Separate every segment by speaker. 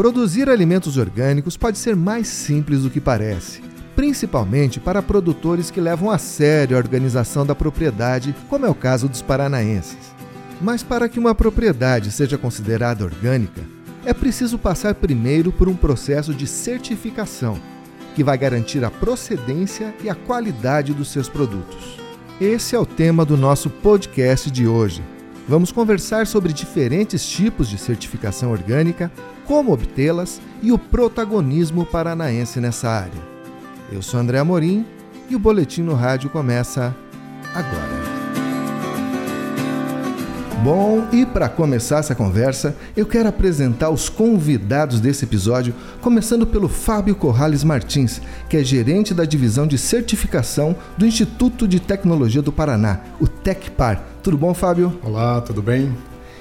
Speaker 1: Produzir alimentos orgânicos pode ser mais simples do que parece, principalmente para produtores que levam a sério a organização da propriedade, como é o caso dos paranaenses. Mas para que uma propriedade seja considerada orgânica, é preciso passar primeiro por um processo de certificação, que vai garantir a procedência e a qualidade dos seus produtos. Esse é o tema do nosso podcast de hoje. Vamos conversar sobre diferentes tipos de certificação orgânica, como obtê-las e o protagonismo paranaense nessa área. Eu sou André Amorim e o Boletim no Rádio começa agora. Bom, e para começar essa conversa, eu quero apresentar os convidados desse episódio, começando pelo Fábio Corrales Martins, que é gerente da divisão de certificação do Instituto de Tecnologia do Paraná, o TecPar. Tudo bom, Fábio?
Speaker 2: Olá, tudo bem?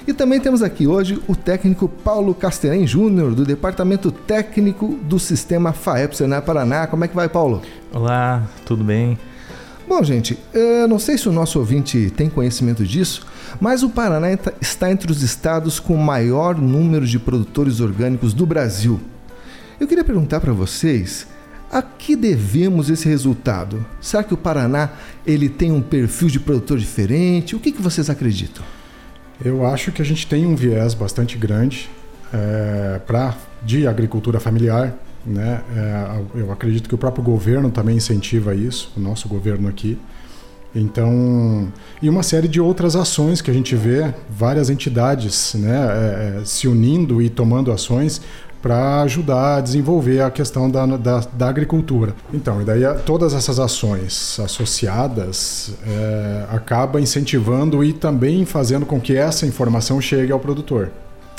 Speaker 1: E também temos aqui hoje o técnico Paulo Casterém Júnior, do Departamento Técnico do Sistema FAEP Senar Paraná. Como é que vai, Paulo?
Speaker 3: Olá, tudo bem?
Speaker 1: Bom, gente, eu não sei se o nosso ouvinte tem conhecimento disso, mas o Paraná está entre os estados com o maior número de produtores orgânicos do Brasil. Eu queria perguntar para vocês a que devemos esse resultado? Será que o Paraná ele tem um perfil de produtor diferente? O que, que vocês acreditam?
Speaker 2: Eu acho que a gente tem um viés bastante grande é, de agricultura familiar né? É, eu acredito que o próprio governo também incentiva isso, o nosso governo aqui. Então, e uma série de outras ações que a gente vê, várias entidades né, é, é se unindo e tomando ações para ajudar a desenvolver a questão da, da, da, agricultura. Então, e daí todas essas ações associadas é, acaba incentivando e também fazendo com que essa informação chegue ao produtor.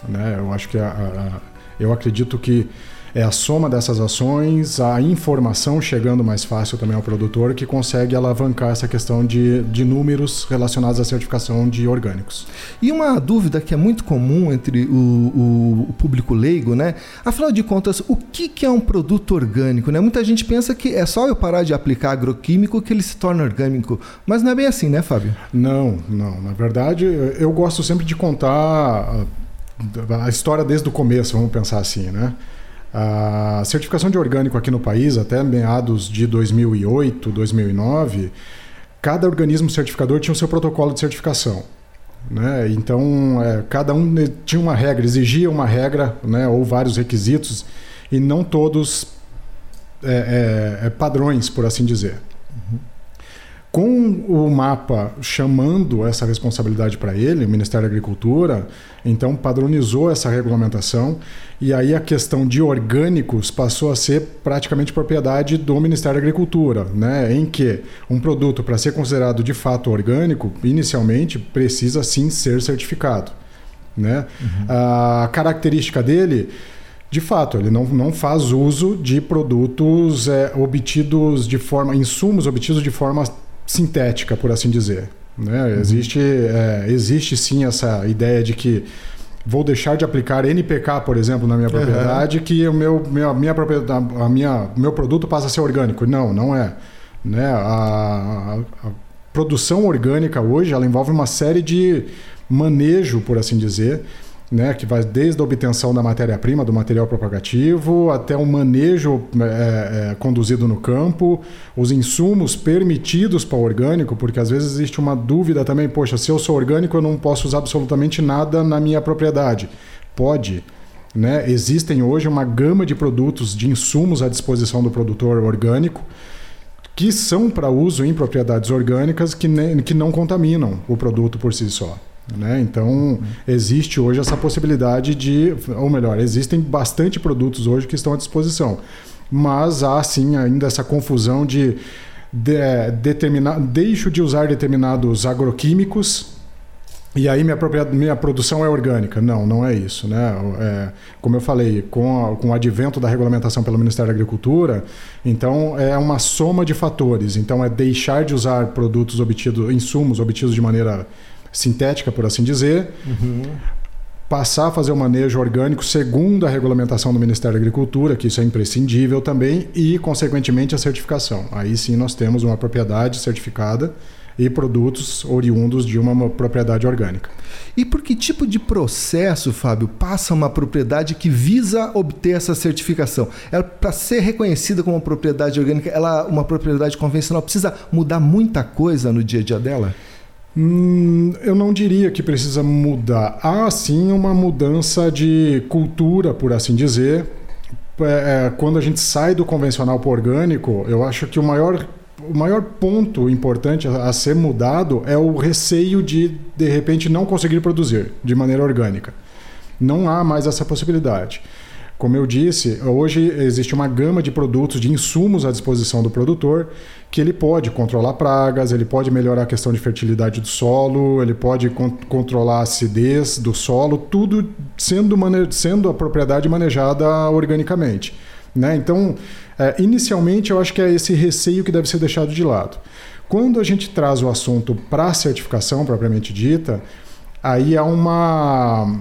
Speaker 2: Né? Eu acho que a, a, eu acredito que é a soma dessas ações, a informação chegando mais fácil também ao produtor, que consegue alavancar essa questão de, de números relacionados à certificação de orgânicos.
Speaker 1: E uma dúvida que é muito comum entre o, o, o público leigo, né? Afinal de contas, o que, que é um produto orgânico? Né? Muita gente pensa que é só eu parar de aplicar agroquímico que ele se torna orgânico, mas não é bem assim, né, Fábio?
Speaker 2: Não, não. Na verdade, eu gosto sempre de contar a, a história desde o começo, vamos pensar assim, né? A certificação de orgânico aqui no país, até meados de 2008, 2009, cada organismo certificador tinha o seu protocolo de certificação. Né? Então, é, cada um tinha uma regra, exigia uma regra né, ou vários requisitos, e não todos é, é, é padrões, por assim dizer. Uhum. Com o mapa chamando essa responsabilidade para ele, o Ministério da Agricultura, então padronizou essa regulamentação e aí a questão de orgânicos passou a ser praticamente propriedade do Ministério da Agricultura, né? em que um produto, para ser considerado de fato orgânico, inicialmente precisa sim ser certificado. Né? Uhum. A característica dele de fato, ele não, não faz uso de produtos é, obtidos de forma, insumos obtidos de forma sintética, por assim dizer. Né? Uhum. Existe, é, existe sim essa ideia de que vou deixar de aplicar NPK, por exemplo, na minha propriedade, uhum. que o meu, minha, minha propriedade, a minha, meu produto passa a ser orgânico. Não, não é. Né? A, a, a produção orgânica hoje ela envolve uma série de manejo, por assim dizer, né, que vai desde a obtenção da matéria-prima, do material propagativo, até o manejo é, é, conduzido no campo, os insumos permitidos para o orgânico, porque às vezes existe uma dúvida também, poxa, se eu sou orgânico eu não posso usar absolutamente nada na minha propriedade. Pode. Né? Existem hoje uma gama de produtos, de insumos à disposição do produtor orgânico, que são para uso em propriedades orgânicas que, ne, que não contaminam o produto por si só. Né? Então, existe hoje essa possibilidade de, ou melhor, existem bastante produtos hoje que estão à disposição, mas há sim ainda essa confusão de, de determinar, deixo de usar determinados agroquímicos e aí minha, própria, minha produção é orgânica. Não, não é isso. Né? É, como eu falei, com, a, com o advento da regulamentação pelo Ministério da Agricultura, então é uma soma de fatores. Então é deixar de usar produtos obtidos, insumos obtidos de maneira sintética, por assim dizer, uhum. passar a fazer o manejo orgânico segundo a regulamentação do Ministério da Agricultura, que isso é imprescindível também, e, consequentemente, a certificação. Aí sim nós temos uma propriedade certificada e produtos oriundos de uma propriedade orgânica.
Speaker 1: E por que tipo de processo, Fábio, passa uma propriedade que visa obter essa certificação? Ela para ser reconhecida como propriedade orgânica, ela uma propriedade convencional precisa mudar muita coisa no dia a dia dela?
Speaker 2: Hum, eu não diria que precisa mudar. Há sim uma mudança de cultura, por assim dizer. É, é quando a gente sai do convencional para o orgânico, eu acho que o maior o maior ponto importante a, ser mudado é o receio de, de repente, não conseguir produzir de maneira orgânica. Não há mais essa possibilidade. Como eu disse, hoje existe uma gama de produtos, de insumos à disposição do produtor, que ele pode controlar pragas, ele pode melhorar a questão de fertilidade do solo, ele pode con controlar a acidez do solo, tudo sendo, sendo a propriedade manejada organicamente. Né? Então, é, inicialmente, eu acho que é esse receio que deve ser deixado de lado. Quando a gente traz o assunto para a certificação propriamente dita, aí há uma,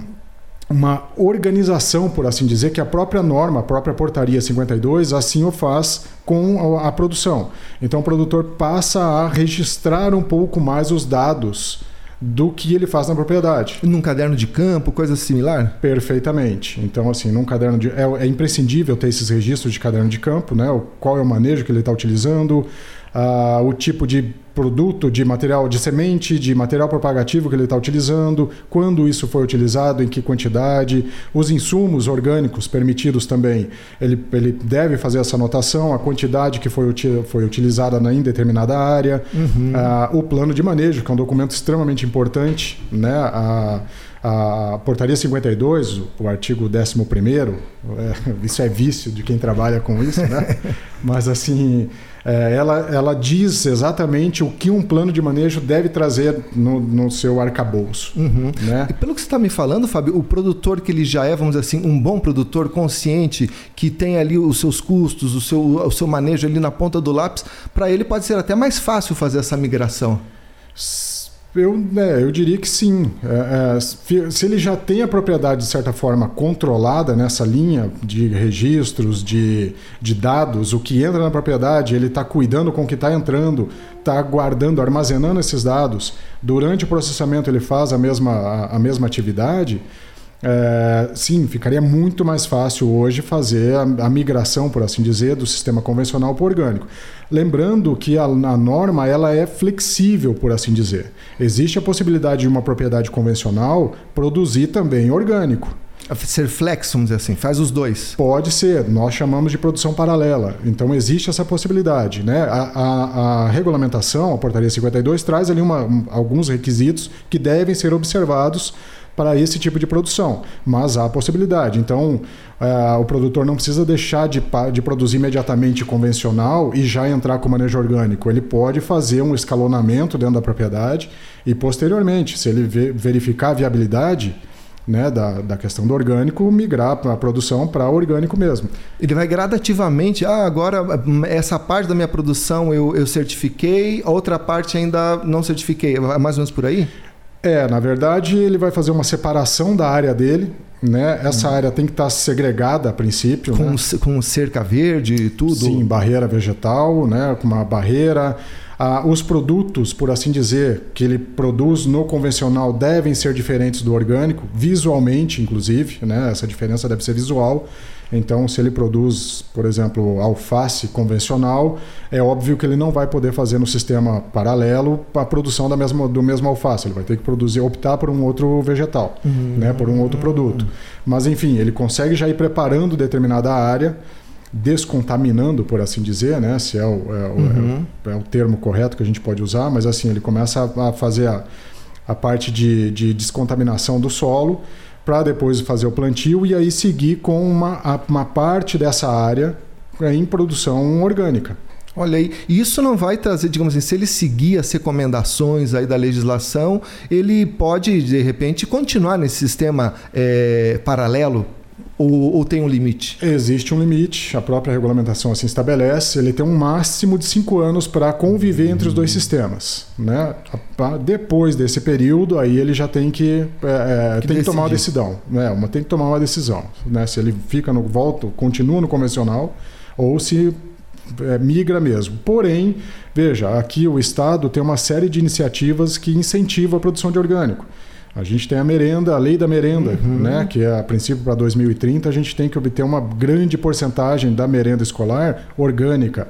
Speaker 2: uma organização, por assim dizer, que a própria norma, a própria portaria 52, assim o faz com a, produção. Então o produtor passa a registrar um pouco mais os dados do que ele faz na propriedade.
Speaker 1: Num caderno de campo, coisa similar?
Speaker 2: Perfeitamente. Então, assim, num caderno de. É, é imprescindível ter esses registros de caderno de campo, né? O, qual é o manejo que ele está utilizando, uh, o tipo de produto, de material de semente, de material propagativo que ele está utilizando, quando isso foi utilizado, em que quantidade, os insumos orgânicos permitidos também. Ele, ele deve fazer essa anotação, a quantidade que foi, foi utilizada na, em determinada área, uhum. uh, o plano de manejo, que é um documento extremamente importante, né? A, a portaria 52, o artigo 11, é, isso é vício de quem trabalha com isso, né? Mas assim, ela, ela diz exatamente o que um plano de manejo deve trazer no, no seu arcabouço. Uhum. Né?
Speaker 1: E pelo que você está me falando, Fábio, o produtor que ele já é, vamos dizer assim, um bom produtor consciente, que tem ali os seus custos, o seu, o seu manejo ali na ponta do lápis, para ele pode ser até mais fácil fazer essa migração.
Speaker 2: Eu, né, eu diria que sim. É, é, se ele já tem a propriedade, de certa forma, controlada nessa linha de registros, de, de dados, o que entra na propriedade, ele está cuidando com o que está entrando, está guardando, armazenando esses dados. Durante o processamento, ele faz a mesma, a, a mesma atividade. É, sim, ficaria muito mais fácil hoje fazer a, a, migração, por assim dizer, do sistema convencional para o orgânico. Lembrando que a, a, norma ela é flexível, por assim dizer. Existe a possibilidade de uma propriedade convencional produzir também orgânico.
Speaker 1: Ser flex, vamos dizer assim, faz os dois.
Speaker 2: Pode ser, nós chamamos de produção paralela. Então existe essa possibilidade. Né? A, a regulamentação, a portaria 52, traz ali uma, um, alguns requisitos que devem ser observados para esse tipo de produção, mas há possibilidade. Então, uh, o produtor não precisa deixar de, de produzir imediatamente convencional e já entrar com manejo orgânico. Ele pode fazer um escalonamento dentro da propriedade e, posteriormente, se ele verificar a viabilidade, né, da, da questão do orgânico, migrar a produção para orgânico mesmo.
Speaker 1: Ele vai gradativamente, ah, agora essa parte da minha produção eu, eu certifiquei, outra parte ainda não certifiquei. É mais ou menos por aí?
Speaker 2: É, na verdade, ele vai fazer uma separação da área dele. Né? Essa hum. área tem que estar segregada a princípio.
Speaker 1: Com,
Speaker 2: né?
Speaker 1: com cerca verde e tudo?
Speaker 2: Sim, barreira vegetal, né? com uma barreira. Ah, os produtos, por assim dizer, que ele produz no convencional devem ser diferentes do orgânico, visualmente, inclusive. Né? Essa diferença deve ser visual. Então, se ele produz, por exemplo, alface convencional, é óbvio que ele não vai poder fazer no sistema paralelo a produção da mesma, do mesmo alface. Ele vai ter que produzir, optar por um outro vegetal, uhum. né, por um outro produto. Mas, enfim, ele consegue já ir preparando determinada área descontaminando, por assim dizer, né? Se é o, é, uhum. é, o, é o, termo correto que a gente pode usar, mas assim, ele começa a, a fazer a, a parte de, de descontaminação do solo para depois fazer o plantio e aí seguir com uma, uma parte dessa área em produção orgânica.
Speaker 1: Olha aí, isso não vai trazer, digamos assim, se ele seguir as recomendações aí da legislação, ele pode, de repente, continuar nesse sistema é, paralelo ou, ou, tem um limite?
Speaker 2: Existe um limite, a própria regulamentação assim estabelece. Ele tem um máximo de cinco anos para conviver entre os dois sistemas. Né? Depois desse período, aí ele já tem que, é, é que tem que tomar uma decisão. Né? Uma, tem que tomar uma decisão. Né? Se ele fica no volta, continua no convencional, ou se é, migra mesmo. Porém, veja, aqui o Estado tem uma série de iniciativas que incentivam a produção de orgânico. A gente tem a merenda, a lei da merenda, uhum. né, que é a princípio para 2030, a gente tem que obter uma grande porcentagem da merenda escolar orgânica.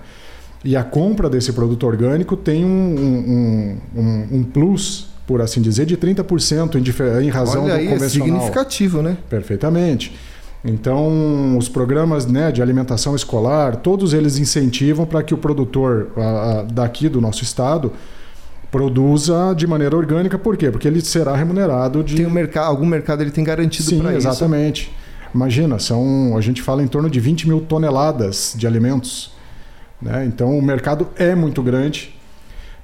Speaker 2: E a compra desse produto orgânico tem um, um, um, um plus, por assim dizer, de 30% em, em razão
Speaker 1: Olha
Speaker 2: do
Speaker 1: aí,
Speaker 2: convencional.
Speaker 1: É significativo, né?
Speaker 2: Perfeitamente. Então, os programas né, de alimentação escolar, todos eles incentivam para que o produtor a, a, daqui do nosso estado produza de maneira orgânica. Por quê? Porque ele será remunerado de.
Speaker 1: Tem um mercado, algum mercado ele tem garantido para
Speaker 2: isso. Sim, exatamente. Imagina, são, a gente fala em torno de 20 mil toneladas de alimentos. Né? Então o mercado é muito grande,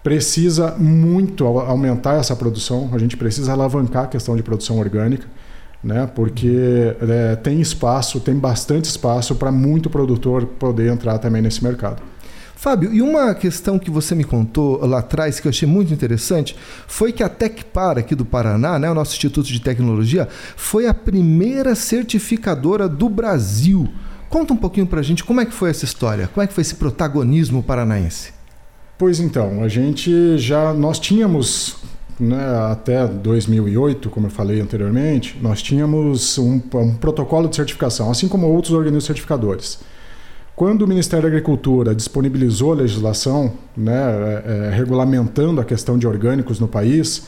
Speaker 2: precisa muito aumentar essa produção, a gente precisa alavancar a questão de produção orgânica. Né? Porque é, tem espaço, tem bastante espaço para muito produtor poder entrar também nesse mercado.
Speaker 1: Fábio, e uma questão que você me contou lá atrás que eu achei muito interessante foi que a Tecpar aqui do Paraná, né, o nosso Instituto de Tecnologia, foi a primeira certificadora do Brasil. Conta um pouquinho para a gente como é que foi essa história, como é que foi esse protagonismo paranaense.
Speaker 2: Pois então, a gente já nós tínhamos né, até 2008, como eu falei anteriormente, nós tínhamos um, um protocolo de certificação, assim como outros organismos certificadores. Quando o Ministério da Agricultura disponibilizou a legislação né, é, é, regulamentando a questão de orgânicos no país,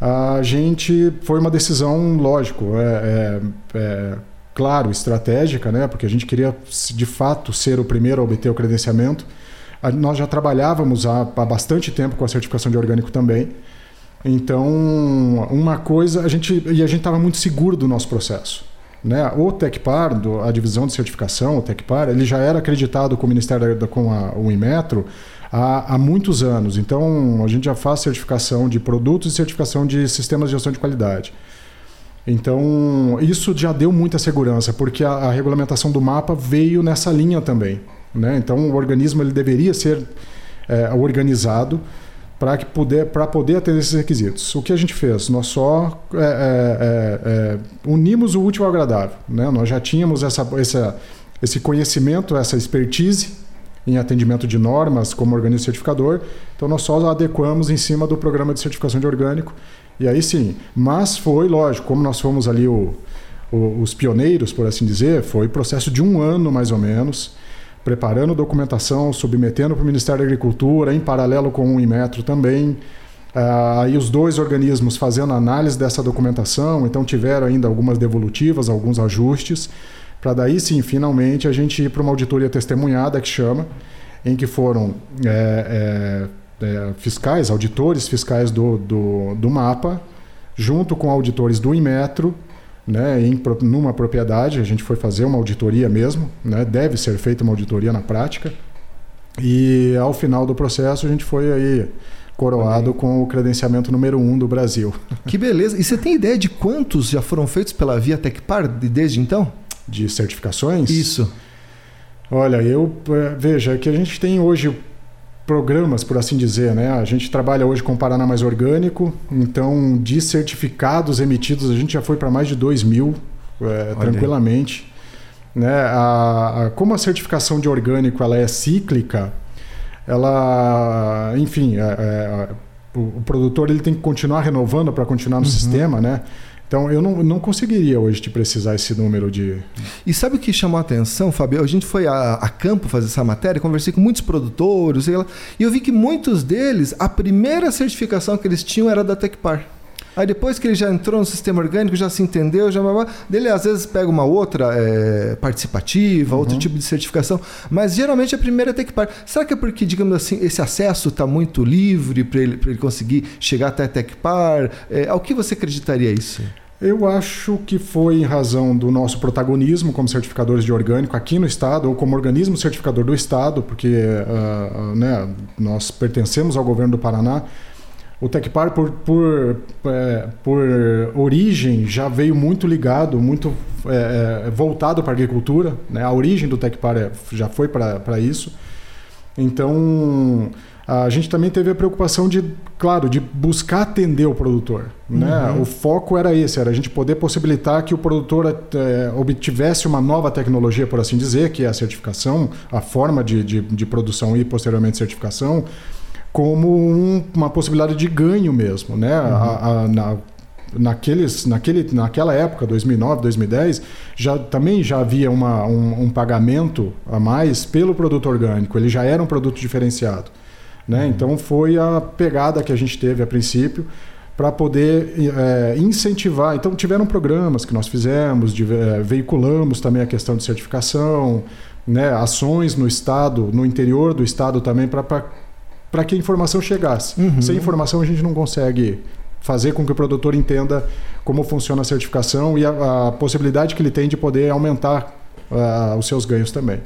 Speaker 2: a gente foi uma decisão, lógico, é, é, é, claro, estratégica, né, porque a gente queria de fato ser o primeiro a obter o credenciamento. Nós já trabalhávamos há, há bastante tempo com a certificação de orgânico também. Então, uma coisa, a gente e a gente estava muito seguro do nosso processo. Né? O Tecpar, a divisão de certificação, o Tecpar, ele já era acreditado com o Ministério da, com a, o Inmetro há, há muitos anos. Então, a gente já faz certificação de produtos e certificação de sistemas de gestão de qualidade. Então, isso já deu muita segurança, porque a, a regulamentação do mapa veio nessa linha também. Né? Então, o organismo ele deveria ser é, organizado para que puder para poder atender esses requisitos. O que a gente fez? Nós só é, é, é, é, unimos o útil ao agradável. Né? Nós já tínhamos essa, essa, esse conhecimento, essa expertise em atendimento de normas como organismo certificador, então nós só adequamos em cima do programa de certificação de orgânico. E aí sim, mas foi lógico, como nós fomos ali o, o, os pioneiros, por assim dizer, foi processo de um ano mais ou menos preparando documentação, submetendo para o Ministério da Agricultura, em paralelo com o Inmetro também. Ah, aí os dois organismos fazendo análise dessa documentação, então tiveram ainda algumas devolutivas, alguns ajustes, para daí sim, finalmente, a gente ir para uma auditoria testemunhada, que chama, em que foram é, é, é, fiscais, auditores fiscais do, do, do mapa, junto com auditores do Inmetro, né, em numa propriedade, a gente foi fazer uma auditoria mesmo, né, deve ser feita uma auditoria na prática. E ao final do processo a gente foi aí coroado com o credenciamento número um do Brasil.
Speaker 1: Que beleza! E você tem ideia de quantos já foram feitos pela Via Tecpar desde então?
Speaker 2: De certificações?
Speaker 1: Isso.
Speaker 2: Olha, eu é, veja que a gente tem hoje programas, por assim dizer, né? A gente trabalha hoje com o Paraná Mais Orgânico, então de certificados emitidos a gente já foi para mais de 2 mil, é, tranquilamente. Né? A, a, como a certificação de orgânico ela é cíclica, ela, enfim, é, é, o, o, produtor ele tem que continuar renovando para continuar no uhum. sistema, né? Então eu não, não conseguiria hoje te precisar esse número de.
Speaker 1: E sabe o que chamou a atenção, Fabio? A gente foi a, a campo fazer essa matéria, conversei com muitos produtores, e eu vi que muitos deles, a primeira certificação que eles tinham era da Tecpar. Aí depois que ele já entrou no sistema orgânico, já se entendeu, já dele às vezes pega uma outra é, participativa, uhum. outro tipo de certificação, mas geralmente a primeira é Tecpar. Será que é porque, digamos assim, esse acesso está muito livre para ele, ele conseguir chegar até a Tecpar? É, ao que você acreditaria isso?
Speaker 2: Eu acho que foi em razão do nosso protagonismo como certificadores de orgânico aqui no Estado, ou como organismo certificador do Estado, porque uh, né, nós pertencemos ao governo do Paraná. O Tecpar, por, por, é, por origem, já veio muito ligado, muito é, voltado para a agricultura. Né? A origem do Tecpar é, já foi para isso. Então, a gente também teve a preocupação de, claro, de buscar atender o produtor. Né? Uhum. O foco era esse, era a gente poder possibilitar que o produtor é, obtivesse uma nova tecnologia, por assim dizer, que é a certificação, a forma de, de, de produção e posteriormente certificação, como um, uma possibilidade de ganho mesmo. Né? Uhum. A, a, na, naqueles, naquele, naquela época, 2009, 2010, já, também já havia uma, um, um pagamento a mais pelo produto orgânico, ele já era um produto diferenciado. Né? Uhum. Então foi a pegada que a gente teve a princípio para poder é, incentivar. Então tiveram programas que nós fizemos, de, é, veiculamos também a questão de certificação, né? ações no estado, no interior do estado também para que a informação chegasse. Uhum. Sem informação a gente não consegue fazer com que o produtor entenda como funciona a certificação e a, a possibilidade que ele tem de poder aumentar uh, os seus ganhos também.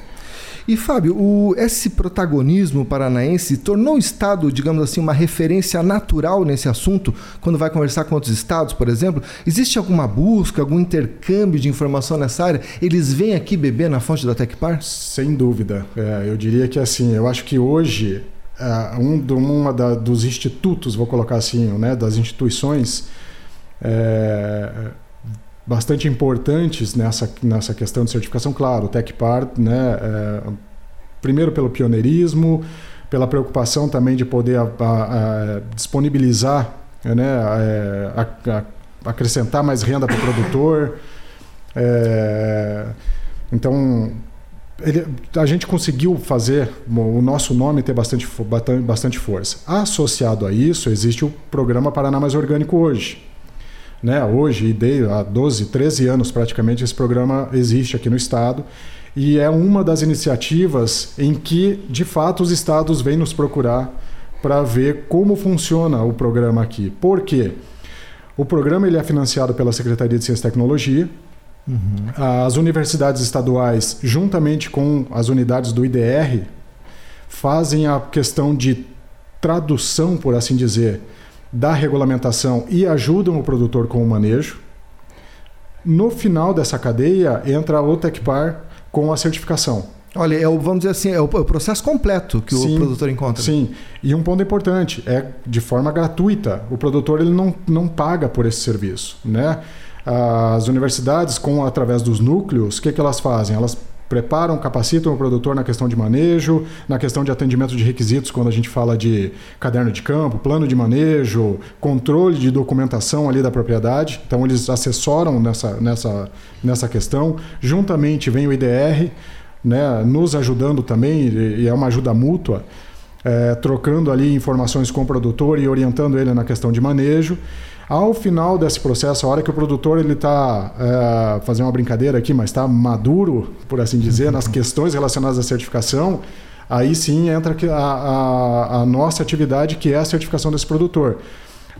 Speaker 1: E Fábio, o, esse protagonismo paranaense tornou o Estado, digamos assim, uma referência natural nesse assunto, quando vai conversar com outros estados, por exemplo? Existe alguma busca, algum intercâmbio de informação nessa área? Eles vêm aqui beber na fonte da Tecpar?
Speaker 2: Sem dúvida. É, eu diria que assim, eu acho que hoje uh, um, uma da, dos institutos, vou colocar assim, né, das instituições é, bastante importantes nessa, nessa questão de certificação. Claro, o TecPar, né, é, primeiro pelo pioneirismo, pela preocupação também de poder a, a, a disponibilizar, né, acrescentar mais renda para o produtor. É, então, ele, a gente conseguiu fazer o nosso nome ter bastante, bastante força. Associado a isso, existe o programa Paraná Mais Orgânico hoje, né? Hoje, e há 12, 13 anos praticamente, esse programa existe aqui no estado e é uma das iniciativas em que, de fato, os estados vêm nos procurar para ver como funciona o programa aqui. Por quê? O programa ele é financiado pela Secretaria de Ciência e Tecnologia. Uhum. As universidades estaduais, juntamente com as unidades do IDR, fazem a questão de tradução, por assim dizer, da regulamentação e ajudam o produtor com o manejo. No final dessa cadeia entra o Tecpar com a certificação.
Speaker 1: Olha, é o, vamos dizer assim, é o, é processo completo que sim, o produtor encontra.
Speaker 2: Sim, e um ponto importante, é de forma gratuita. O produtor ele não, não paga por esse serviço. Né? As universidades, com através dos núcleos, o que, que elas fazem? Elas preparam, capacitam o produtor na questão de manejo, na questão de atendimento de requisitos, quando a gente fala de caderno de campo, plano de manejo, controle de documentação ali da propriedade. Então, eles assessoram nessa, nessa, nessa questão. Juntamente vem o IDR, né, nos ajudando também, e é uma ajuda mútua. É, trocando ali informações com o produtor e orientando ele na questão de manejo. Ao final desse processo, a hora que o produtor ele está é, fazendo uma brincadeira aqui, mas está maduro, por assim dizer, nas questões relacionadas à certificação, aí sim entra a, a, a nossa atividade, que é a certificação desse produtor.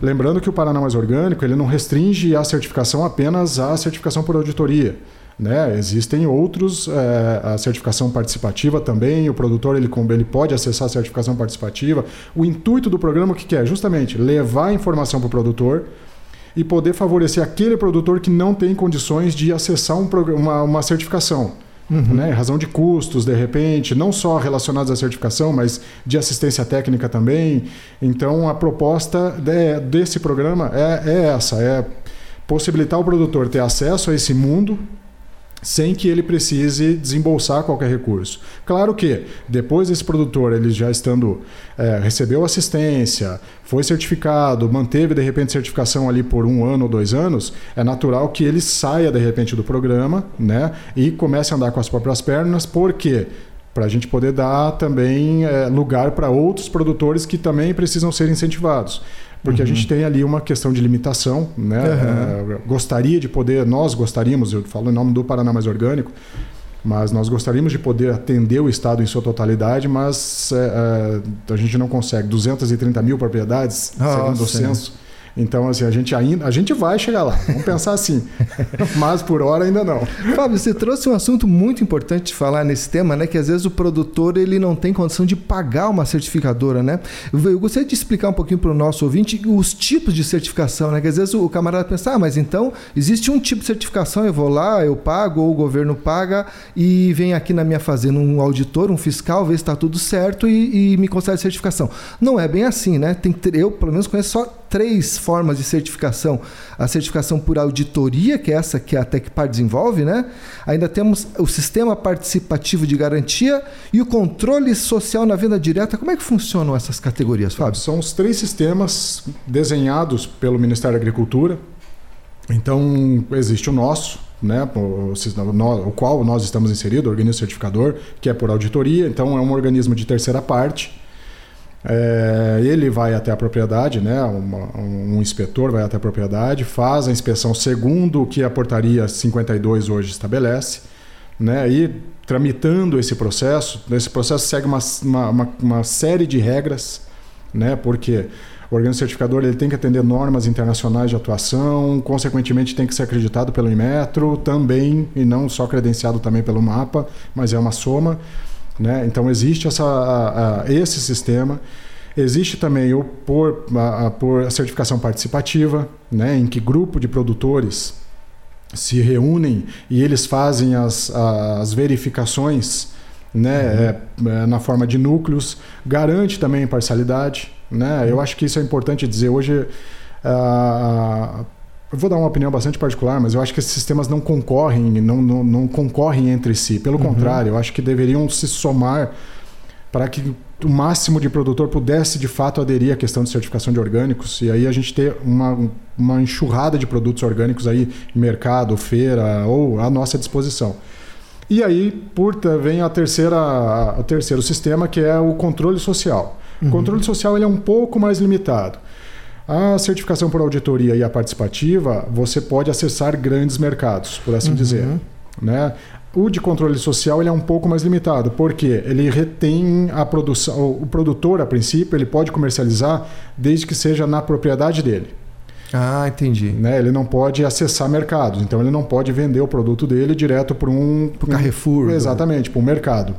Speaker 2: Lembrando que o Paraná Mais Orgânico ele não restringe a certificação apenas à certificação por auditoria. Né? Existem outros, é, a certificação participativa também, o produtor ele, ele pode acessar a certificação participativa. O intuito do programa o que, que é? Justamente levar a informação para o produtor e poder favorecer aquele produtor que não tem condições de acessar um, uma, uma certificação. Uhum. Né? Razão de custos, de repente, não só relacionados à certificação, mas de assistência técnica também. Então, a proposta de, desse programa é, é essa: é possibilitar o produtor ter acesso a esse mundo sem que ele precise desembolsar qualquer recurso. Claro que depois desse produtor, ele já estando é, recebeu assistência, foi certificado, manteve de repente certificação ali por um ano ou dois anos, é natural que ele saia de repente do programa, né, e comece a andar com as próprias pernas, porque para a gente poder dar também é, lugar para outros produtores que também precisam ser incentivados porque uhum. a gente tem ali uma questão de limitação, né? Uhum. É, gostaria de poder, nós gostaríamos, eu falo em nome do Paraná Mais Orgânico, mas nós gostaríamos de poder atender o Estado em sua totalidade, mas é, é, a gente não consegue. 230 mil propriedades, oh, segundo o censo. Então, assim, a gente ainda a gente vai chegar lá. Vamos pensar assim. Mas por hora ainda não.
Speaker 1: Fábio, você trouxe um assunto muito importante de falar nesse tema, né? Que às vezes o produtor ele não tem condição de pagar uma certificadora, né? Eu gostaria de explicar um pouquinho para o nosso ouvinte os tipos de certificação, né? Que às vezes o camarada pensa, ah, mas então existe um tipo de certificação, eu vou lá, eu pago, ou o governo paga, e vem aqui na minha fazenda um auditor, um fiscal, vê se está tudo certo e, e me concede certificação. Não é bem assim, né? Tem, eu, pelo menos, conheço só três formas de certificação. A certificação por auditoria, que é essa que a Tecpar desenvolve, né? Ainda temos o sistema participativo de garantia e o controle social na venda direta. Como é que funcionam essas categorias, Fábio?
Speaker 2: São os três sistemas desenhados pelo Ministério da Agricultura. Então, existe o nosso, né, o, qual nós estamos inseridos, o organismo certificador, que é por auditoria, então é um organismo de terceira parte é, ele vai até a propriedade, né? Uma, um inspetor vai até a propriedade, faz a inspeção segundo o que a portaria 52 hoje estabelece, né? E tramitando esse processo, esse processo segue uma, uma, uma série de regras, né? Porque o organismo certificador ele tem que atender normas internacionais de atuação, consequentemente tem que ser acreditado pelo Inmetro também, e não só credenciado também pelo MAPA, mas é uma soma. Né? Então existe essa, a, a, esse sistema. Existe também o por, a, por a certificação participativa, né? em que grupo de produtores se reúnem e eles fazem as, as verificações né? Uhum. É, é, na forma de núcleos, garante também imparcialidade. Né? Eu acho que isso é importante dizer. Hoje, uh, eu vou dar uma opinião bastante particular, mas eu acho que esses sistemas não concorrem, não, não, não concorrem entre si. Pelo uhum. contrário, eu acho que deveriam se somar para que o máximo de produtor pudesse de fato aderir à questão de certificação de orgânicos e aí a gente ter uma, uma enxurrada de produtos orgânicos aí em mercado, feira ou à nossa disposição. E aí, por vem a terceira, o terceiro sistema que é o controle social. Uhum. O controle social ele é um pouco mais limitado. A certificação por auditoria e a participativa, você pode acessar grandes mercados, por assim uhum. dizer. Né? O de controle social ele é um pouco mais limitado, porque ele retém a produção. O produtor, a princípio, ele pode comercializar desde que seja na propriedade dele.
Speaker 1: Ah, entendi.
Speaker 2: Né? Ele não pode acessar mercados, então ele não pode vender o produto dele direto para um.
Speaker 1: O Carrefour.
Speaker 2: Exatamente, para um mercado.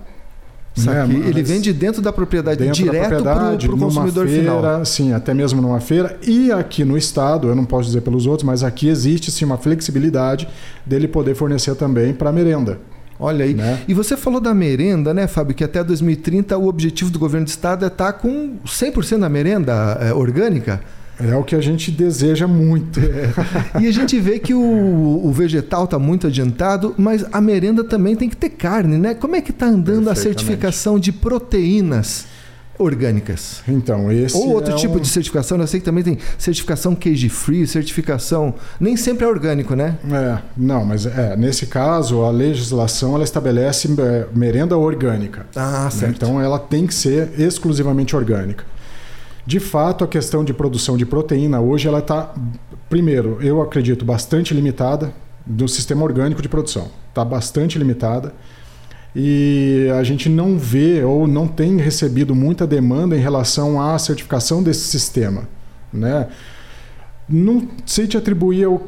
Speaker 1: Né? Ele vende dentro da propriedade, dentro direto para o consumidor
Speaker 2: feira,
Speaker 1: final.
Speaker 2: Sim, até mesmo numa feira. E aqui no estado, eu não posso dizer pelos outros, mas aqui existe sim uma flexibilidade dele poder fornecer também para merenda.
Speaker 1: Olha aí. Né? E você falou da merenda, né, Fábio? Que até 2030 o objetivo do governo do estado é estar tá com 100% da merenda é, orgânica.
Speaker 2: É o que a gente deseja muito.
Speaker 1: É. E a gente vê que o, o vegetal está muito adiantado, mas a merenda também tem que ter carne, né? Como é que está andando a certificação de proteínas? orgânicas.
Speaker 2: Então, esse
Speaker 1: Ou outro
Speaker 2: é
Speaker 1: tipo
Speaker 2: um...
Speaker 1: de certificação, eu sei que também tem certificação cage free, certificação, nem sempre é orgânico, né?
Speaker 2: É, não, mas é, nesse caso a legislação ela estabelece é, merenda orgânica.
Speaker 1: Ah, né? certo.
Speaker 2: Então ela tem que ser exclusivamente orgânica. De fato, a questão de produção de proteína hoje ela está, primeiro, eu acredito, bastante limitada do sistema orgânico de produção. Está bastante limitada e a gente não vê ou não tem recebido muita demanda em relação à certificação desse sistema, né? Não sei te atribuir o,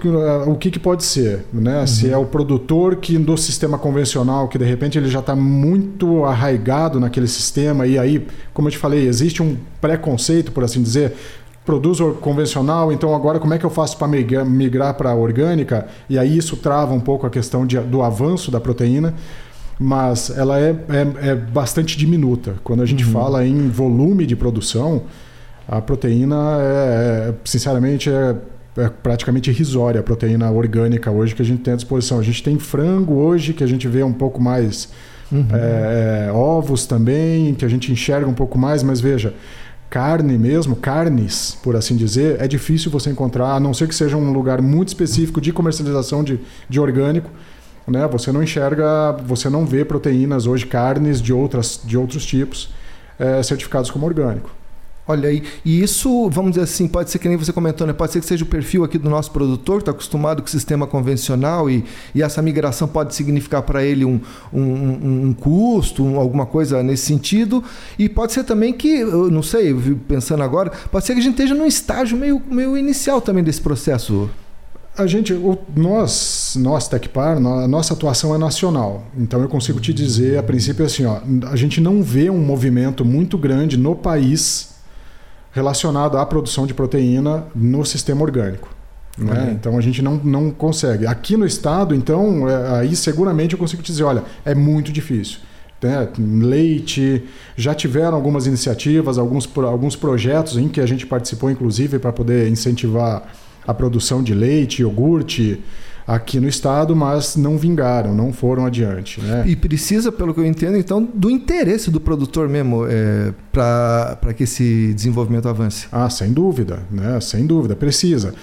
Speaker 2: o que, que pode ser, né? Uhum. Se é o produtor que do sistema convencional, que de repente ele já está muito arraigado naquele sistema, e aí, como eu te falei, existe um preconceito, por assim dizer, produz convencional, então agora como é que eu faço para migrar para a orgânica? E aí isso trava um pouco a questão de, do avanço da proteína, mas ela é, é, é bastante diminuta. Quando a gente uhum. fala em volume de produção, a proteína é, é sinceramente, é, é, praticamente irrisória a proteína orgânica hoje que a gente tem à disposição. A gente tem frango hoje que a gente vê um pouco mais, uhum. é, é ovos também, que a gente enxerga um pouco mais, mas veja, carne mesmo, carnes, por assim dizer, é difícil você encontrar, a não ser que seja um lugar muito específico de comercialização de, de orgânico. Né? Você não enxerga, você não vê proteínas hoje, carnes de, outras, de outros tipos, é, certificados como orgânico.
Speaker 1: Olha aí, e isso, vamos dizer assim, pode ser que nem você comentou, né? Pode ser que seja o perfil aqui do nosso produtor, que está acostumado com o sistema convencional e, e essa migração pode significar para ele um, um, um custo, um, alguma coisa nesse sentido. E pode ser também que, eu não sei, pensando agora, pode ser que a gente esteja num estágio meio, meio inicial também desse processo.
Speaker 2: A gente, nós, nós Tecpar, a nossa atuação é nacional. Então eu consigo te dizer, a princípio, assim, ó, a gente não vê um movimento muito grande no país relacionado à produção de proteína no sistema orgânico. Né? Então a gente não, não consegue. Aqui no estado, então, é, aí seguramente eu consigo te dizer, olha, é muito difícil. Né? Leite, já tiveram algumas iniciativas, alguns, alguns projetos em que a gente participou, inclusive, para poder incentivar a produção de leite, iogurte aqui no estado, mas não vingaram, não foram adiante. Né?
Speaker 1: E precisa, pelo que eu entendo, então, do interesse do produtor mesmo é, para que esse desenvolvimento avance.
Speaker 2: Ah, sem dúvida, né? sem dúvida, precisa.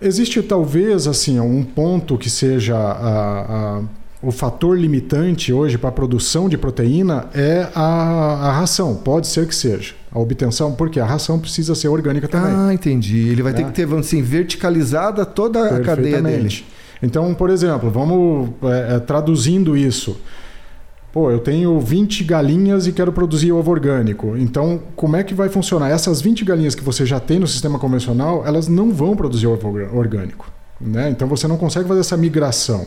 Speaker 2: Existe talvez assim um ponto que seja a, a o fator limitante hoje para a produção de proteína é a, a, ração. Pode ser que seja. A obtenção, porque a ração precisa ser orgânica também.
Speaker 1: Ah, entendi. Ele vai é. ter que ter, vamos assim, verticalizada toda a cadeia dele.
Speaker 2: Então, por exemplo, vamos é, é, traduzindo isso. Pô, eu tenho 20 galinhas e quero produzir ovo orgânico. Então, como é que vai funcionar? Essas 20 galinhas que você já tem no sistema convencional, elas não vão produzir ovo orgânico. Né? Então, você não consegue fazer essa migração.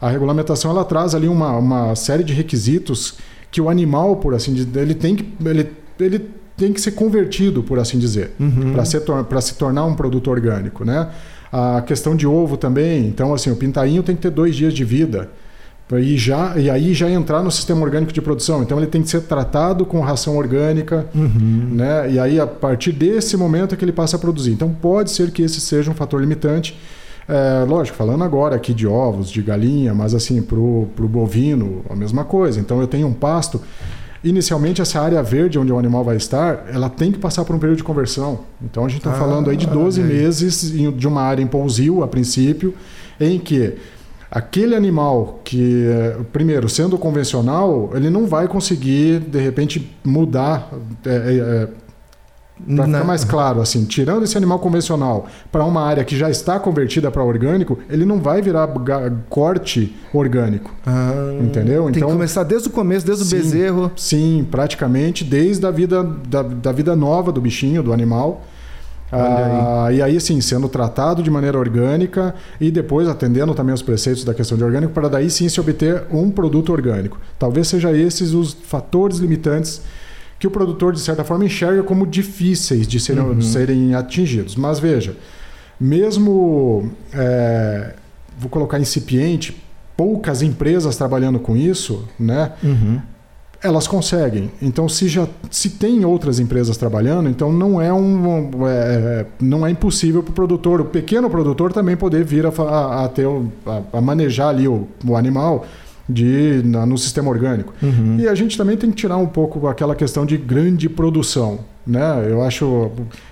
Speaker 2: A regulamentação ela traz ali uma, uma série de requisitos que o animal, por assim dizer, ele tem que, ele, ele tem que ser convertido, por assim dizer, uhum. para se tornar um produto orgânico. Né? A questão de ovo também, então assim, o pintainho tem que ter dois dias de vida. E, já, e aí já entrar no sistema orgânico de produção. Então ele tem que ser tratado com ração orgânica, uhum. né? E aí a partir desse momento é que ele passa a produzir. Então pode ser que esse seja um fator limitante. É, lógico, falando agora aqui de ovos, de galinha, mas assim, para o bovino, a mesma coisa. Então eu tenho um pasto. Inicialmente, essa área verde onde o animal vai estar, ela tem que passar por um período de conversão. Então a gente está ah, falando aí de 12 meses de uma área em pousio, a princípio, em que aquele animal que, primeiro, sendo convencional, ele não vai conseguir, de repente, mudar. É, é para ficar mais claro, assim, tirando esse animal convencional para uma área que já está convertida para orgânico, ele não vai virar corte orgânico. Ah, entendeu?
Speaker 1: Tem então, que começar desde o começo, desde sim, o bezerro.
Speaker 2: Sim, praticamente desde a vida, da, da vida nova do bichinho, do animal. Ah, aí. E aí, sim, sendo tratado de maneira orgânica e depois atendendo também os preceitos da questão de orgânico, para daí sim se obter um produto orgânico. Talvez seja esses os fatores limitantes que o produtor, de certa forma, enxerga como difíceis de serem, uhum. serem atingidos. Mas veja, mesmo, é, vou colocar incipiente, poucas empresas trabalhando com isso, né? Uhum. Elas conseguem. Então, se já se tem outras empresas trabalhando, então não é um é, não é impossível para o produtor, o pequeno produtor também poder vir a, a, a ter a, a manejar ali o, o animal de, na, no sistema orgânico. Uhum. E a gente também tem que tirar um pouco aquela questão de grande produção. Né? Eu acho,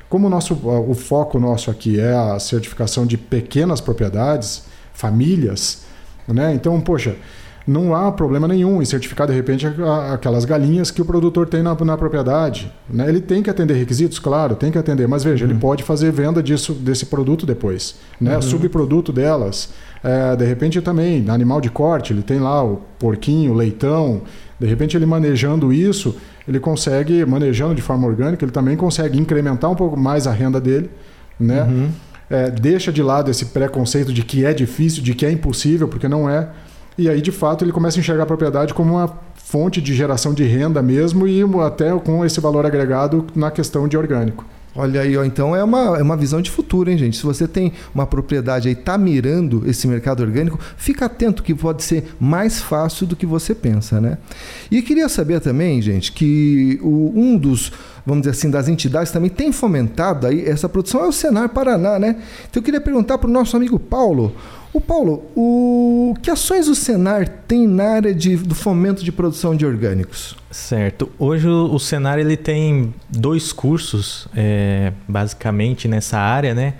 Speaker 2: como o, nosso, o foco nosso aqui é a certificação de pequenas propriedades, famílias, né? então, poxa, não há problema nenhum em certificar de repente aquelas galinhas que o produtor tem na, na propriedade. Né? Ele tem que atender requisitos, claro, tem que atender, mas veja, uhum. ele pode fazer venda disso, desse produto depois, né? Uhum. subproduto delas. É, de repente também, animal de corte, ele tem lá o porquinho, o leitão. De repente ele manejando isso, ele consegue, manejando de forma orgânica, ele também consegue incrementar um pouco mais a renda dele, né? Uhum. É, deixa de lado esse preconceito de que é difícil, de que é impossível, porque não é. E aí, de fato, ele começa a enxergar a propriedade como uma fonte de geração de renda mesmo e até com esse valor agregado na questão de orgânico.
Speaker 1: Olha aí, ó, então é uma, é uma visão de futuro, hein, gente? Se você tem uma propriedade aí, tá mirando esse mercado orgânico, fica atento que pode ser mais fácil do que você pensa, né? E queria saber também, gente, que o, um dos, vamos dizer assim, das entidades também tem fomentado aí essa produção é o Senar Paraná, né? Então eu queria perguntar para o nosso amigo Paulo, o Paulo, o que ações o Senar tem na área de, do fomento de produção de orgânicos?
Speaker 3: Certo. Hoje o, Senar ele tem dois cursos, é, basicamente nessa área, né?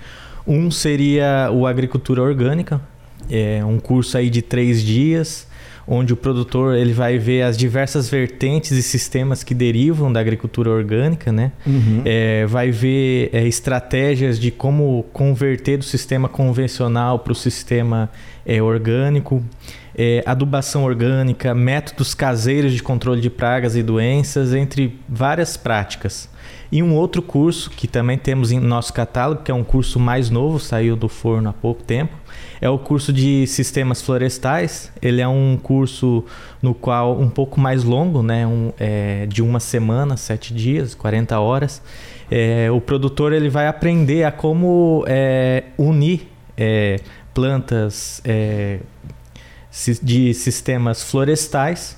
Speaker 3: Um seria o Agricultura Orgânica, é um curso aí de três dias, onde o produtor ele vai ver as diversas vertentes e sistemas que derivam da agricultura orgânica, né? Uhum. É, vai ver é, estratégias de como converter do sistema convencional para o sistema é, orgânico, é, adubação orgânica, métodos caseiros de controle de pragas e doenças, entre várias práticas. E um outro curso que também temos em nosso catálogo, que é um curso mais novo, saiu do forno há pouco tempo, é o curso de sistemas florestais. Ele é um curso no qual um pouco mais longo, né? Um, é, de uma semana, sete dias, 40 horas. É, o produtor ele vai aprender a como é, unir é, plantas é, de sistemas florestais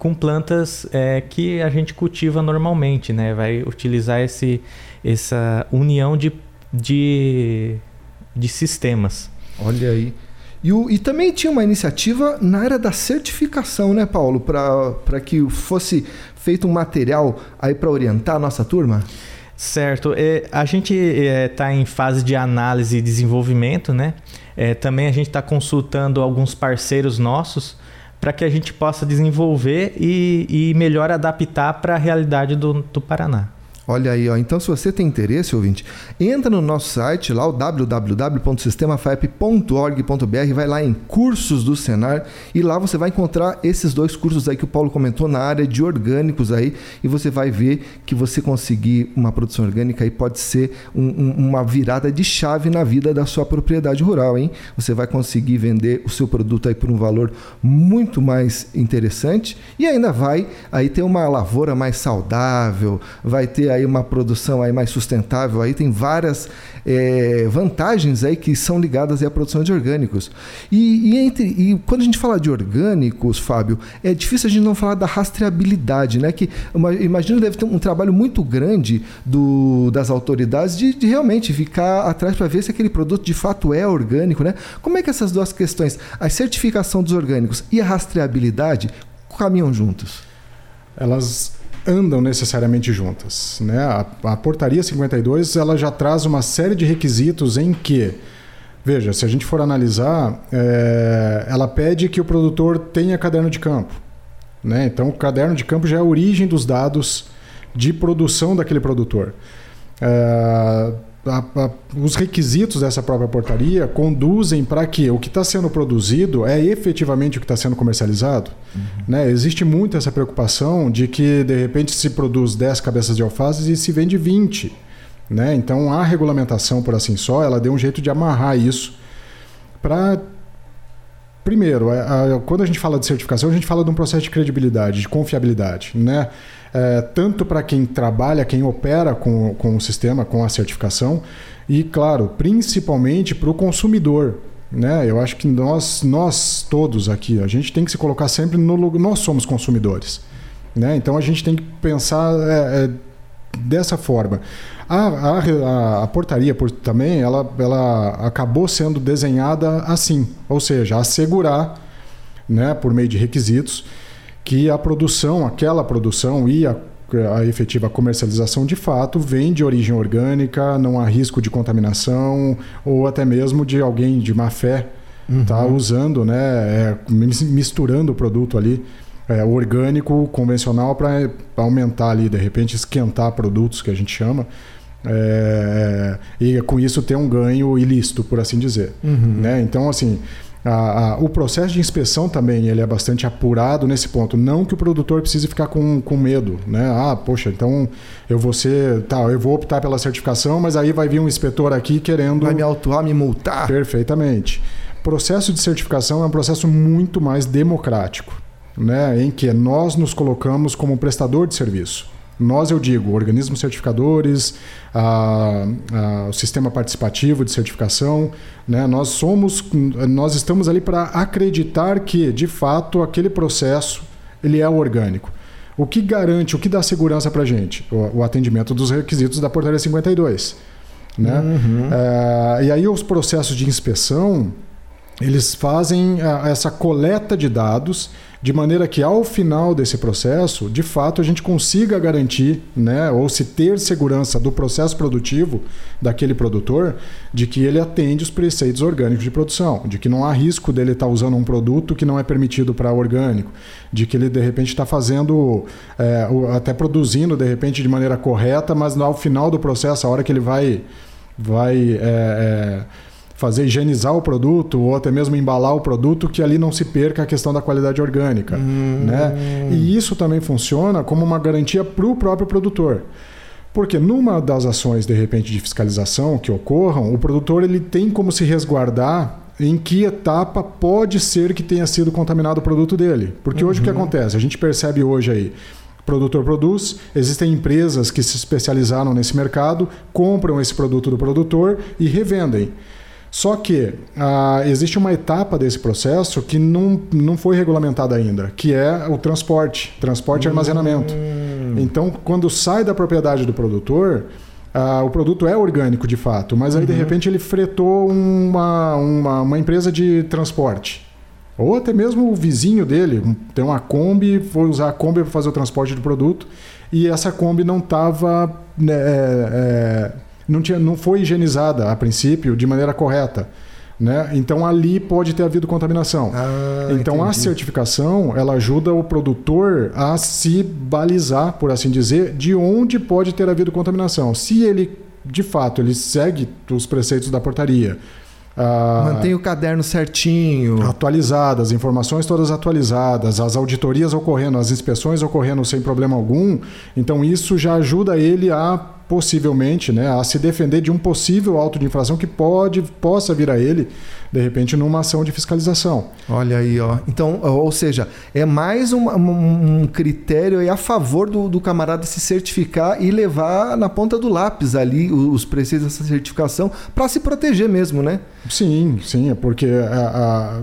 Speaker 3: com plantas é, que a gente cultiva normalmente, né? Vai utilizar esse, essa união de, de, de sistemas.
Speaker 1: Olha aí. E, o, e também tinha uma iniciativa na área da certificação, né, Paulo? Para que fosse feito um material aí para orientar a nossa turma?
Speaker 3: Certo. É, a gente está é, em fase de análise e desenvolvimento, né? É, também a gente está consultando alguns parceiros nossos para que a gente possa desenvolver e, e melhor adaptar para a realidade do, do Paraná.
Speaker 1: Olha aí, ó. então se você tem interesse, ouvinte, entra no nosso site lá, o www.sistemafaep.org.br, vai lá em cursos do Senar e lá você vai encontrar esses dois cursos aí que o Paulo comentou na área de orgânicos aí e você vai ver que você conseguir uma produção orgânica aí pode ser um, um, uma virada de chave na vida da sua propriedade rural, hein? Você vai conseguir vender o seu produto aí por um valor muito mais interessante e ainda vai aí ter uma lavoura mais saudável, vai ter aí uma produção aí mais sustentável, aí tem várias é, vantagens aí que são ligadas à produção de orgânicos. E, e, entre, e quando a gente fala de orgânicos, Fábio, é difícil a gente não falar da rastreabilidade, né? Que imagino deve ter um trabalho muito grande do, das autoridades de, de realmente ficar atrás para ver se aquele produto de fato é orgânico, né? Como é que essas duas questões, a certificação dos orgânicos e a rastreabilidade, caminham juntos?
Speaker 2: Elas andam necessariamente juntas. Né? A, a, portaria 52 ela já traz uma série de requisitos em que, veja, se a gente for analisar, é, ela pede que o produtor tenha caderno de campo. Né? Então, o caderno de campo já é a origem dos dados de produção daquele produtor. É, a, a, os requisitos dessa própria portaria conduzem para que o que está sendo produzido é efetivamente o que está sendo comercializado. Uhum. Né? Existe muito essa preocupação de que, de repente, se produz 10 cabeças de alface e se vende 20. Né? Então, a regulamentação, por assim só, ela deu um jeito de amarrar isso para. Primeiro, a, a, quando a gente fala de certificação, a gente fala de um processo de credibilidade, de confiabilidade. Né? é, tanto para quem trabalha, quem opera com, com o sistema, com a certificação, e, claro, principalmente para o consumidor. Né? Eu acho que nós, nós todos aqui, a gente tem que se colocar sempre no lugar. Nós somos consumidores. Né? Então a gente tem que pensar é, é, dessa forma. A, a, a, portaria por, também ela, ela acabou sendo desenhada assim, ou seja, assegurar, né, por meio de requisitos, que a produção, aquela produção e a, a efetiva comercialização de fato vem de origem orgânica, não há risco de contaminação ou até mesmo de alguém de má fé uhum. tá usando, né, é, misturando o produto ali é, orgânico, convencional para aumentar ali, de repente esquentar produtos que a gente chama. É, e com isso ter um ganho ilícito, por assim dizer. Uhum. Né? Então, assim, a, a, o processo de inspeção também ele é bastante apurado nesse ponto. Não que o produtor precise ficar com, com medo, né? Ah, poxa, então eu vou ser, tá, eu vou optar pela certificação, mas aí vai vir um inspetor aqui querendo
Speaker 1: vai me autuar, me multar.
Speaker 2: Perfeitamente. Processo de certificação é um processo muito mais democrático, né? Em que nós nos colocamos como prestador de serviço. Nós, eu digo, organismos certificadores, a, a, o sistema participativo de certificação, né? nós somos, nós estamos ali para acreditar que, de fato, aquele processo ele é orgânico. O que garante, o que dá segurança para a gente? O, o, atendimento dos requisitos da portaria 52. Né? Uhum. É, e aí os processos de inspeção, eles fazem a, essa coleta de dados de maneira que ao final desse processo, de fato, a gente consiga garantir, né, ou se ter segurança do processo produtivo daquele produtor, de que ele atende os preceitos orgânicos de produção, de que não há risco dele estar usando um produto que não é permitido para orgânico, de que ele de repente está fazendo, é, até produzindo de repente de maneira correta, mas ao final do processo, a hora que ele vai, vai é, é, fazer higienizar o produto ou até mesmo embalar o produto que ali não se perca a questão da qualidade orgânica. Hum. Né? E isso também funciona como uma garantia para o próprio produtor. Porque numa das ações, de repente, de fiscalização que ocorram, o produtor ele tem como se resguardar em que etapa pode ser que tenha sido contaminado o produto dele. Porque uhum. hoje o que uhum. acontece? A gente percebe hoje aí, o produtor produz, existem empresas que se especializaram nesse mercado, compram esse produto do produtor e revendem. Só que ah, existe uma etapa desse processo que não, não foi regulamentada ainda, que é o transporte, transporte e hum. armazenamento. Então, quando sai da propriedade do produtor, ah, o produto é orgânico de fato, mas aí uhum. de repente ele fretou uma, uma, uma, empresa de transporte. Ou até mesmo o vizinho dele tem uma Kombi, foi usar a Kombi para fazer o transporte do produto e essa Kombi não estava. Né, é, é, não, tinha, não foi higienizada a princípio de maneira correta. Né? Então ali pode ter havido contaminação. Ah, então entendi. a certificação ela ajuda o produtor a se balizar, por assim dizer, de onde pode ter havido contaminação. Se ele de fato ele segue os preceitos da portaria,
Speaker 1: ah, Mantém o caderno certinho.
Speaker 2: Atualizado, as informações todas atualizadas, as auditorias ocorrendo, as inspeções ocorrendo sem problema algum. Então, isso já ajuda ele a possivelmente, né, a se defender de um possível auto de infração que pode possa vir a ele, de repente, numa ação de fiscalização.
Speaker 1: Olha aí, ó. Então, ou seja, é mais um, um critério a favor do, do, camarada se certificar e levar na ponta do lápis ali os preceitos dessa certificação para se proteger mesmo, né?
Speaker 2: Sim, sim, é porque a, a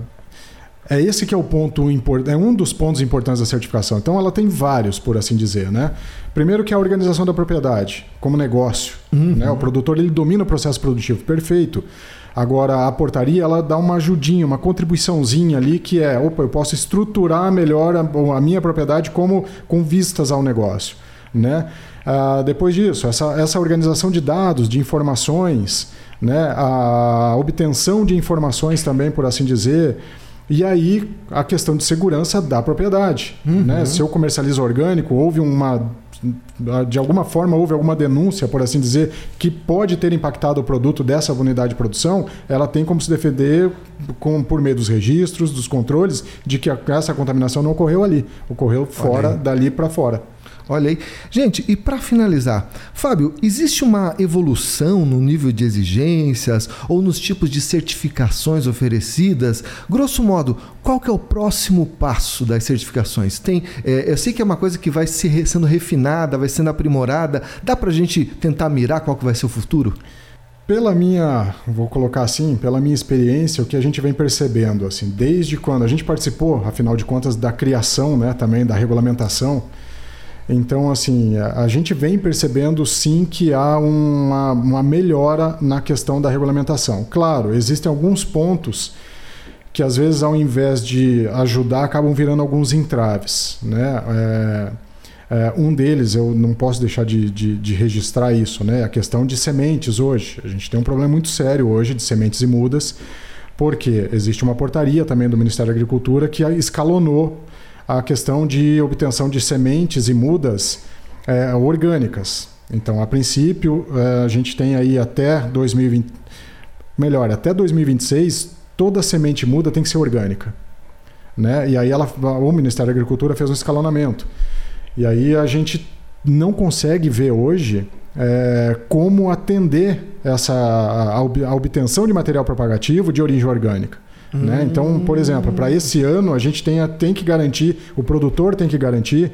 Speaker 2: é esse que é o ponto importante, é um dos pontos importantes da certificação. Então ela tem vários, por assim dizer, né? Primeiro que é a organização da propriedade, como negócio, uhum. né? O produtor ele domina o processo produtivo, perfeito. Agora a portaria ela dá uma ajudinha, uma contribuiçãozinha ali que é, opa, eu posso estruturar melhor a, a minha propriedade como com vistas ao negócio, né? Ah, depois disso, essa, essa organização de dados, de informações, né? A obtenção de informações também, por assim dizer. E aí a questão de segurança da propriedade. Uhum. Né? Se eu comercializo orgânico, houve uma. De alguma forma houve alguma denúncia, por assim dizer, que pode ter impactado o produto dessa unidade de produção, ela tem como se defender com, por meio dos registros, dos controles, de que essa contaminação não ocorreu ali, ocorreu fora, dali para fora.
Speaker 1: Olha aí. Gente, e para finalizar, Fábio, existe uma evolução no nível de exigências ou nos tipos de certificações oferecidas? Grosso modo, qual que é o próximo passo das certificações? Tem, é, eu sei que é uma coisa que vai ser sendo refinada, vai sendo aprimorada. Dá para a gente tentar mirar qual que vai ser o futuro?
Speaker 2: Pela minha, vou colocar assim, pela minha experiência, o que a gente vem percebendo, assim, desde quando a gente participou, afinal de contas, da criação, né, também da regulamentação, então, assim, a, gente vem percebendo sim que há uma, uma melhora na questão da regulamentação. Claro, existem alguns pontos que às vezes, ao invés de ajudar, acabam virando alguns entraves. Né? É, é, um deles, eu não posso deixar de, de, de, registrar isso, né? a questão de sementes hoje. A gente tem um problema muito sério hoje de sementes e mudas, porque existe uma portaria também do Ministério da Agricultura que escalonou a questão de obtenção de sementes e mudas é, orgânicas. Então, a princípio, é, a gente tem aí até 2020, melhor, até 2026, toda semente muda tem que ser orgânica. Né? E aí ela, o Ministério da Agricultura fez um escalonamento. E aí a gente não consegue ver hoje é, como atender essa a, a obtenção de material propagativo de origem orgânica. Né? Então, por exemplo, para esse ano a gente tem, tem que garantir, o produtor tem que garantir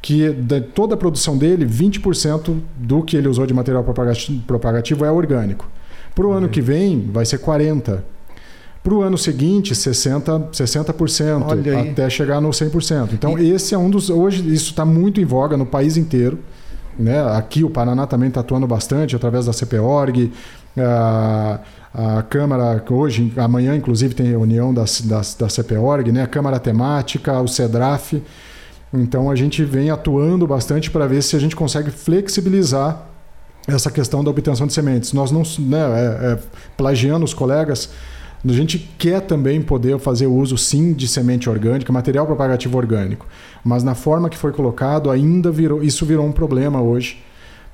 Speaker 2: que de toda a produção dele, 20% do que ele usou de material propagativo é orgânico. Para o ano que vem, vai ser 40%. Para o ano seguinte, 60%, 60% até chegar no 100%. Então, e... esse é um dos. Hoje, isso está muito em voga no país inteiro. Né? Aqui, o Paraná também está atuando bastante através da CPORG. Uh, a Câmara, hoje, amanhã, inclusive, tem reunião da, da, da CPORG, né? a Câmara Temática, o CEDRAF. Então, a gente vem atuando bastante para ver se a gente consegue flexibilizar essa questão da obtenção de sementes. Nós não, né, é, é, plagiando os colegas, a gente quer também poder fazer uso, sim, de semente orgânica, material propagativo orgânico. Mas na forma que foi colocado, ainda virou, isso virou um problema hoje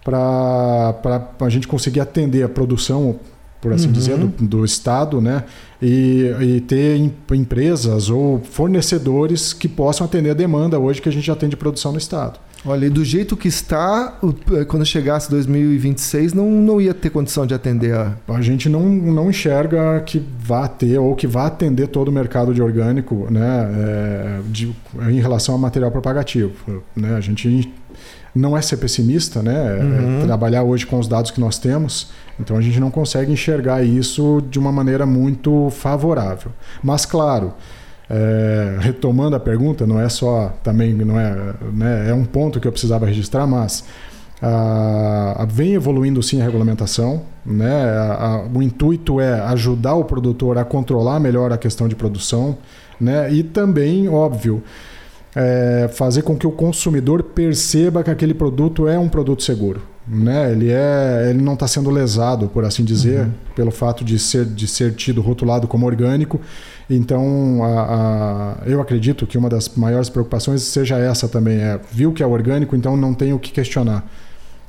Speaker 2: para a gente conseguir atender a produção por assim uhum. dizer, do, do, Estado, né? E, e, ter empresas ou fornecedores que possam atender a demanda hoje que a gente já tem de produção no Estado.
Speaker 1: Olha, e do jeito que está, eh, quando chegasse 2026, não, não ia ter condição de atender a.
Speaker 2: A gente não, não enxerga que vá ter ou que vá atender todo o mercado de orgânico né, é, de, em relação ao material propagativo. Né? A gente não é ser pessimista, né? É uhum. É trabalhar hoje com os dados que nós temos. Então a gente não consegue enxergar isso de uma maneira muito favorável. Mas claro, é, retomando a pergunta, não é só também não é, né, é um ponto que eu precisava registrar, mas a, a, vem evoluindo sim a regulamentação, né? A, o intuito é ajudar o produtor a controlar melhor a questão de produção, né? E também, óbvio, é, fazer com que o consumidor perceba que aquele produto é um produto seguro. Né? Ele, é, ele não está sendo lesado, por assim dizer, uhum. pelo fato de ser, de ser tido rotulado como orgânico. Então, a, a, eu acredito que uma das maiores preocupações seja essa também. É, viu que é orgânico, então não tem o que questionar.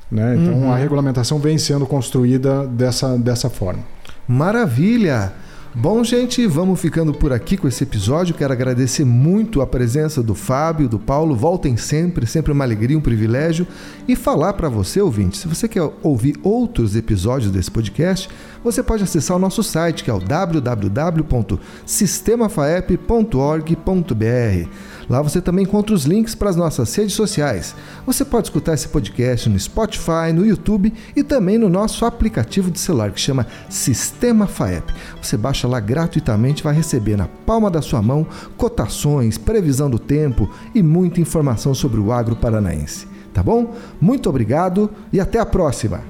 Speaker 2: Né? Então, uhum. a regulamentação vem sendo construída dessa, dessa forma.
Speaker 1: Maravilha! Bom, gente, vamos ficando por aqui com esse episódio. Quero agradecer muito a presença do Fábio, do Paulo. Voltem sempre, sempre uma alegria, um privilégio. E falar para você, ouvinte, se você quer ouvir outros episódios desse podcast, você pode acessar o nosso site, que é o www.sistemafaep.org.br. Lá você também encontra os links para as nossas redes sociais. Você pode escutar esse podcast no Spotify, no YouTube e também no nosso aplicativo de celular que chama Sistema FAEP. Você baixa lá gratuitamente vai receber na palma da sua mão cotações, previsão do tempo e muita informação sobre o agro paranaense. Tá bom? Muito obrigado e até a próxima!